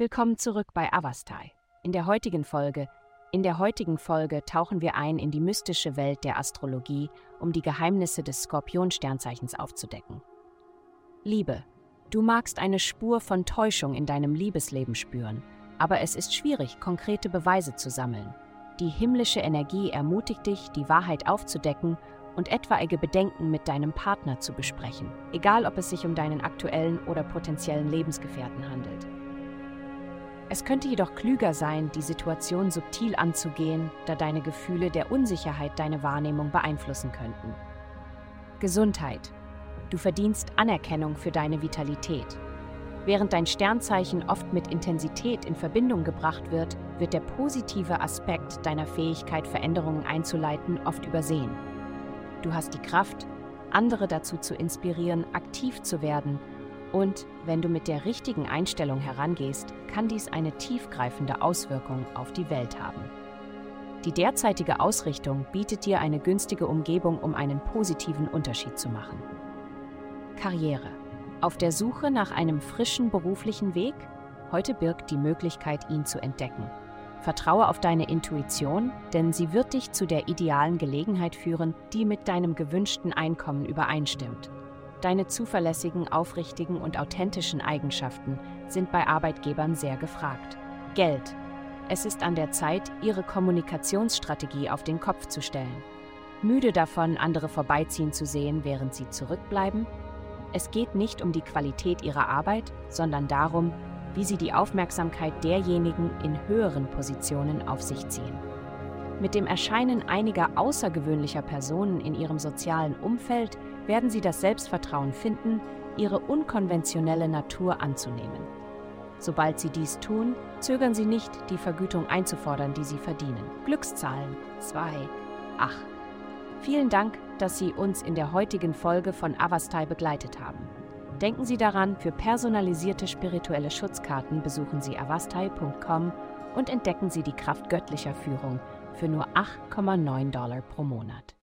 Willkommen zurück bei Avastai. In der heutigen Folge in der heutigen Folge tauchen wir ein in die mystische Welt der Astrologie, um die Geheimnisse des Skorpion-Sternzeichens aufzudecken. Liebe. Du magst eine Spur von Täuschung in deinem Liebesleben spüren, aber es ist schwierig, konkrete Beweise zu sammeln. Die himmlische Energie ermutigt dich, die Wahrheit aufzudecken und etwaige Bedenken mit deinem Partner zu besprechen, egal ob es sich um deinen aktuellen oder potenziellen Lebensgefährten handelt. Es könnte jedoch klüger sein, die Situation subtil anzugehen, da deine Gefühle der Unsicherheit deine Wahrnehmung beeinflussen könnten. Gesundheit. Du verdienst Anerkennung für deine Vitalität. Während dein Sternzeichen oft mit Intensität in Verbindung gebracht wird, wird der positive Aspekt deiner Fähigkeit, Veränderungen einzuleiten, oft übersehen. Du hast die Kraft, andere dazu zu inspirieren, aktiv zu werden und wenn du mit der richtigen Einstellung herangehst, kann dies eine tiefgreifende Auswirkung auf die Welt haben. Die derzeitige Ausrichtung bietet dir eine günstige Umgebung, um einen positiven Unterschied zu machen. Karriere. Auf der Suche nach einem frischen beruflichen Weg? Heute birgt die Möglichkeit, ihn zu entdecken. Vertraue auf deine Intuition, denn sie wird dich zu der idealen Gelegenheit führen, die mit deinem gewünschten Einkommen übereinstimmt. Deine zuverlässigen, aufrichtigen und authentischen Eigenschaften sind bei Arbeitgebern sehr gefragt. Geld. Es ist an der Zeit, Ihre Kommunikationsstrategie auf den Kopf zu stellen. Müde davon, andere vorbeiziehen zu sehen, während sie zurückbleiben? Es geht nicht um die Qualität Ihrer Arbeit, sondern darum, wie Sie die Aufmerksamkeit derjenigen in höheren Positionen auf sich ziehen. Mit dem Erscheinen einiger außergewöhnlicher Personen in Ihrem sozialen Umfeld werden Sie das Selbstvertrauen finden, Ihre unkonventionelle Natur anzunehmen. Sobald Sie dies tun, zögern Sie nicht, die Vergütung einzufordern, die Sie verdienen. Glückszahlen 2, 8. Vielen Dank, dass Sie uns in der heutigen Folge von Avastai begleitet haben. Denken Sie daran, für personalisierte spirituelle Schutzkarten besuchen Sie avastai.com und entdecken Sie die Kraft göttlicher Führung für nur 8,9 Dollar pro Monat.